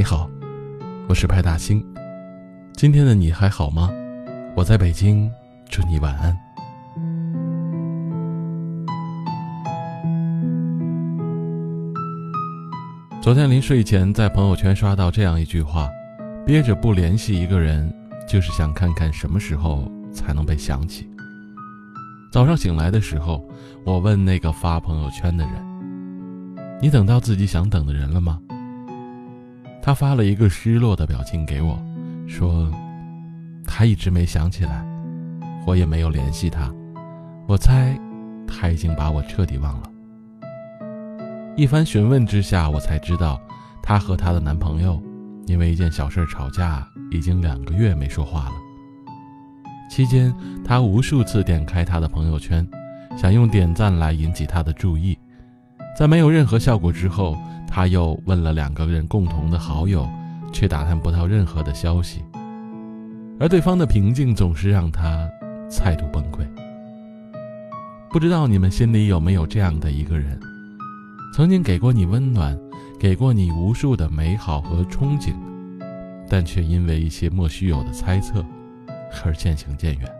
你好，我是派大星。今天的你还好吗？我在北京，祝你晚安。昨天临睡前在朋友圈刷到这样一句话：憋着不联系一个人，就是想看看什么时候才能被想起。早上醒来的时候，我问那个发朋友圈的人：“你等到自己想等的人了吗？”他发了一个失落的表情给我，说：“他一直没想起来，我也没有联系他。我猜，他已经把我彻底忘了。”一番询问之下，我才知道，她和她的男朋友因为一件小事吵架，已经两个月没说话了。期间，她无数次点开他的朋友圈，想用点赞来引起他的注意，在没有任何效果之后。他又问了两个人共同的好友，却打探不到任何的消息。而对方的平静总是让他再度崩溃。不知道你们心里有没有这样的一个人，曾经给过你温暖，给过你无数的美好和憧憬，但却因为一些莫须有的猜测而渐行渐远。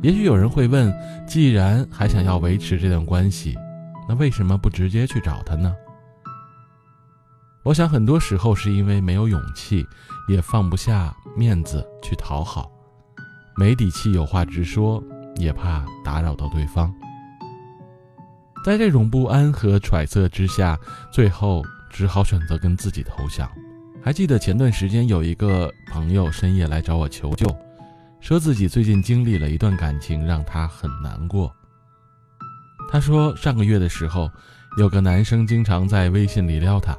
也许有人会问：既然还想要维持这段关系，那为什么不直接去找他呢？我想很多时候是因为没有勇气，也放不下面子去讨好，没底气有话直说，也怕打扰到对方。在这种不安和揣测之下，最后只好选择跟自己投降。还记得前段时间有一个朋友深夜来找我求救，说自己最近经历了一段感情，让他很难过。他说，上个月的时候，有个男生经常在微信里撩她，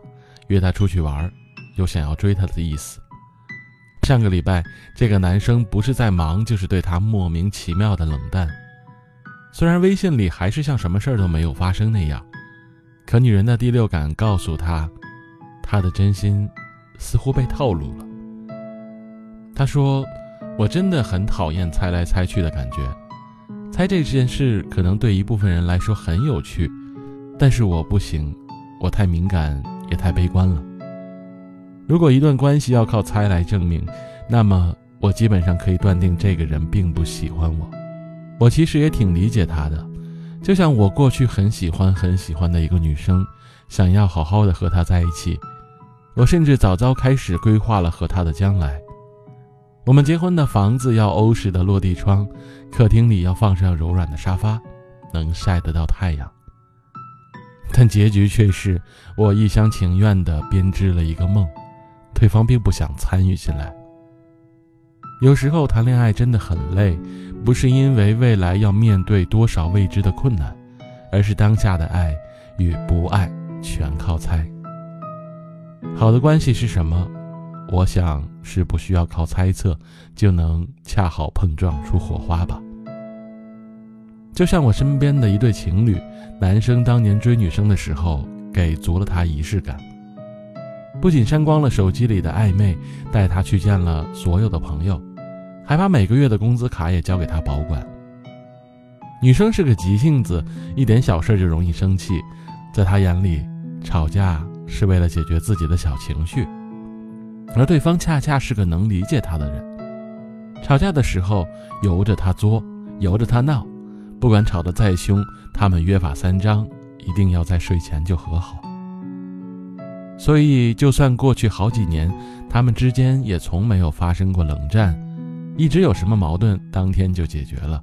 约她出去玩，有想要追她的意思。上个礼拜，这个男生不是在忙，就是对她莫名其妙的冷淡。虽然微信里还是像什么事儿都没有发生那样，可女人的第六感告诉她，他的真心似乎被套路了。他说：“我真的很讨厌猜来猜去的感觉。”猜这件事可能对一部分人来说很有趣，但是我不行，我太敏感也太悲观了。如果一段关系要靠猜来证明，那么我基本上可以断定这个人并不喜欢我。我其实也挺理解他的，就像我过去很喜欢很喜欢的一个女生，想要好好的和她在一起，我甚至早早开始规划了和她的将来。我们结婚的房子要欧式的落地窗，客厅里要放上柔软的沙发，能晒得到太阳。但结局却是我一厢情愿地编织了一个梦，对方并不想参与进来。有时候谈恋爱真的很累，不是因为未来要面对多少未知的困难，而是当下的爱与不爱全靠猜。好的关系是什么？我想是不需要靠猜测就能恰好碰撞出火花吧。就像我身边的一对情侣，男生当年追女生的时候给足了她仪式感，不仅删光了手机里的暧昧，带她去见了所有的朋友，还把每个月的工资卡也交给她保管。女生是个急性子，一点小事就容易生气，在她眼里，吵架是为了解决自己的小情绪。而对方恰恰是个能理解他的人，吵架的时候由着他作，由着他闹，不管吵得再凶，他们约法三章，一定要在睡前就和好。所以，就算过去好几年，他们之间也从没有发生过冷战，一直有什么矛盾，当天就解决了。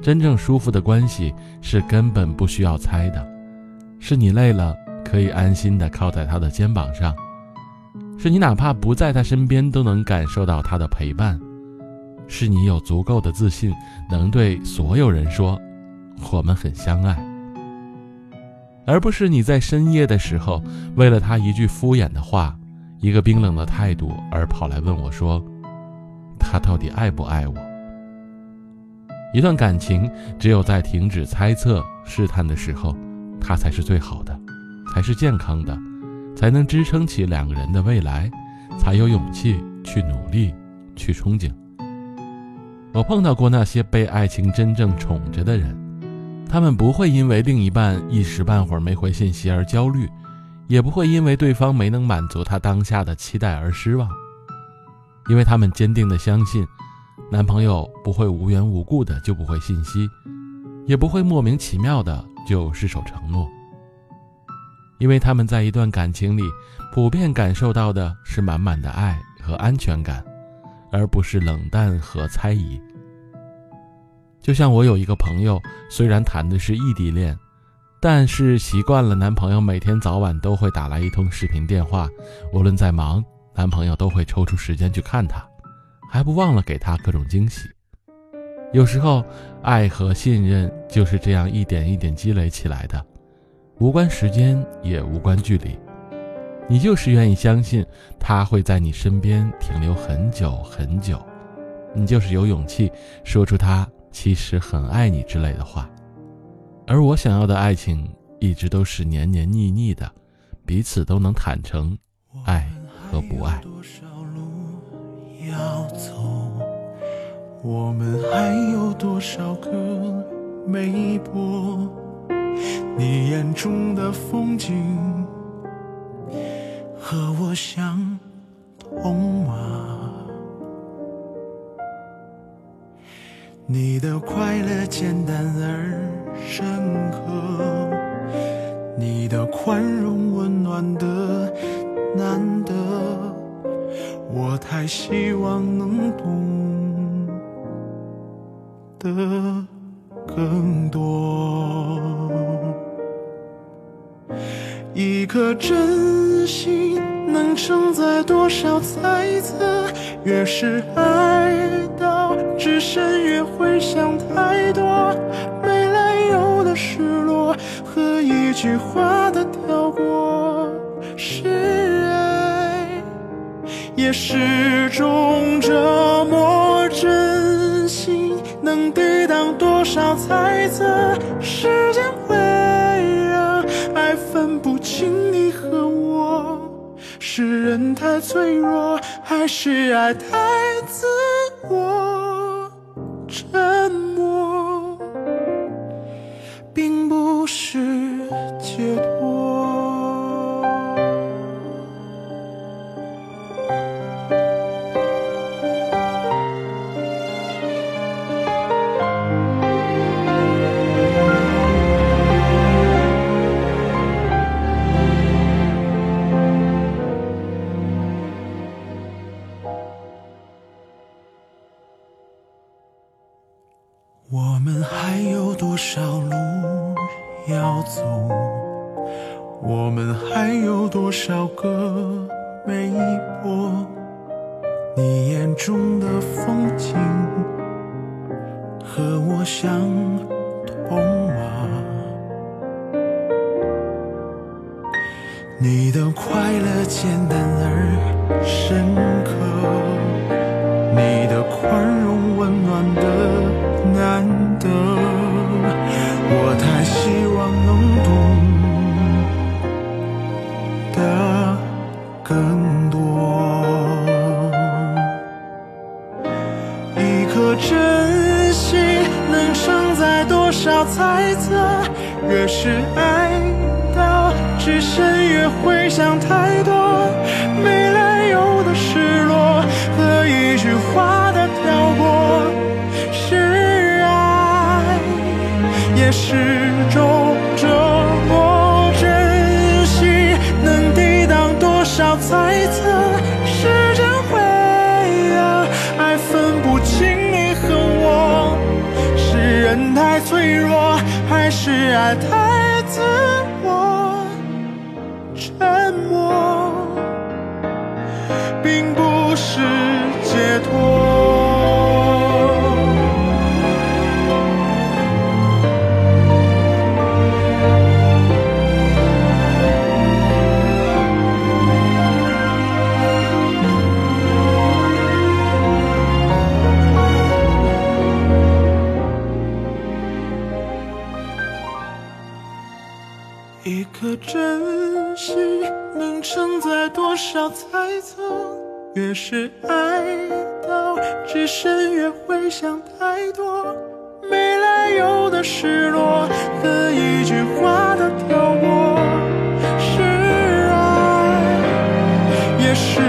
真正舒服的关系是根本不需要猜的，是你累了可以安心的靠在他的肩膀上。是你哪怕不在他身边都能感受到他的陪伴，是你有足够的自信，能对所有人说我们很相爱，而不是你在深夜的时候为了他一句敷衍的话，一个冰冷的态度而跑来问我说他到底爱不爱我？一段感情只有在停止猜测试探的时候，它才是最好的，才是健康的。才能支撑起两个人的未来，才有勇气去努力，去憧憬。我碰到过那些被爱情真正宠着的人，他们不会因为另一半一时半会儿没回信息而焦虑，也不会因为对方没能满足他当下的期待而失望，因为他们坚定的相信，男朋友不会无缘无故的就不回信息，也不会莫名其妙的就失守承诺。因为他们在一段感情里，普遍感受到的是满满的爱和安全感，而不是冷淡和猜疑。就像我有一个朋友，虽然谈的是异地恋，但是习惯了男朋友每天早晚都会打来一通视频电话，无论再忙，男朋友都会抽出时间去看她，还不忘了给她各种惊喜。有时候，爱和信任就是这样一点一点积累起来的。无关时间，也无关距离，你就是愿意相信他会在你身边停留很久很久，你就是有勇气说出他其实很爱你之类的话。而我想要的爱情，一直都是黏黏腻腻的，彼此都能坦诚，爱和不爱。我们还有多少个没播？你眼中的风景和我相同吗？你的快乐简单而深刻，你的宽容温暖的难得，我太希望能懂得更多。一颗真心能承载多少猜测？越是爱到至深，越会想太多。没来由的失落和一句话的跳过，是爱，也是种折磨。真心能抵挡多少猜测？时间会。是人太脆弱，还是爱太自我？少个没播？你眼中的风景和我相同吗？你的快乐简单而深刻，你的宽容温暖的。想太多。没来由的失落和一句话的漂泊。是爱也是种折磨，珍惜能抵挡多少猜测？时间会啊，爱分不清你和我，是人太脆弱，还是爱太没错越是爱到深深越会想太多。没来由的失落和一句话的漂泊是爱也是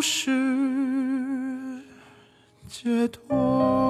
不是解脱。